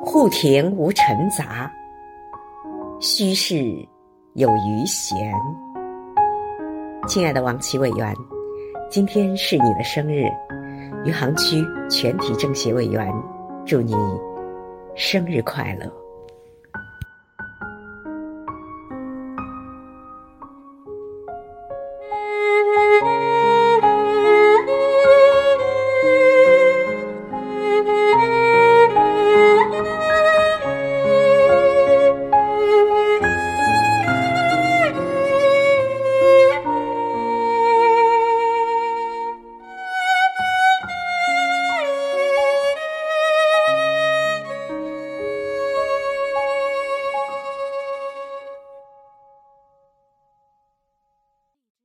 户庭无尘杂虚室有余闲亲爱的王琦委员今天是你的生日余杭区全体政协委员祝你生日快乐。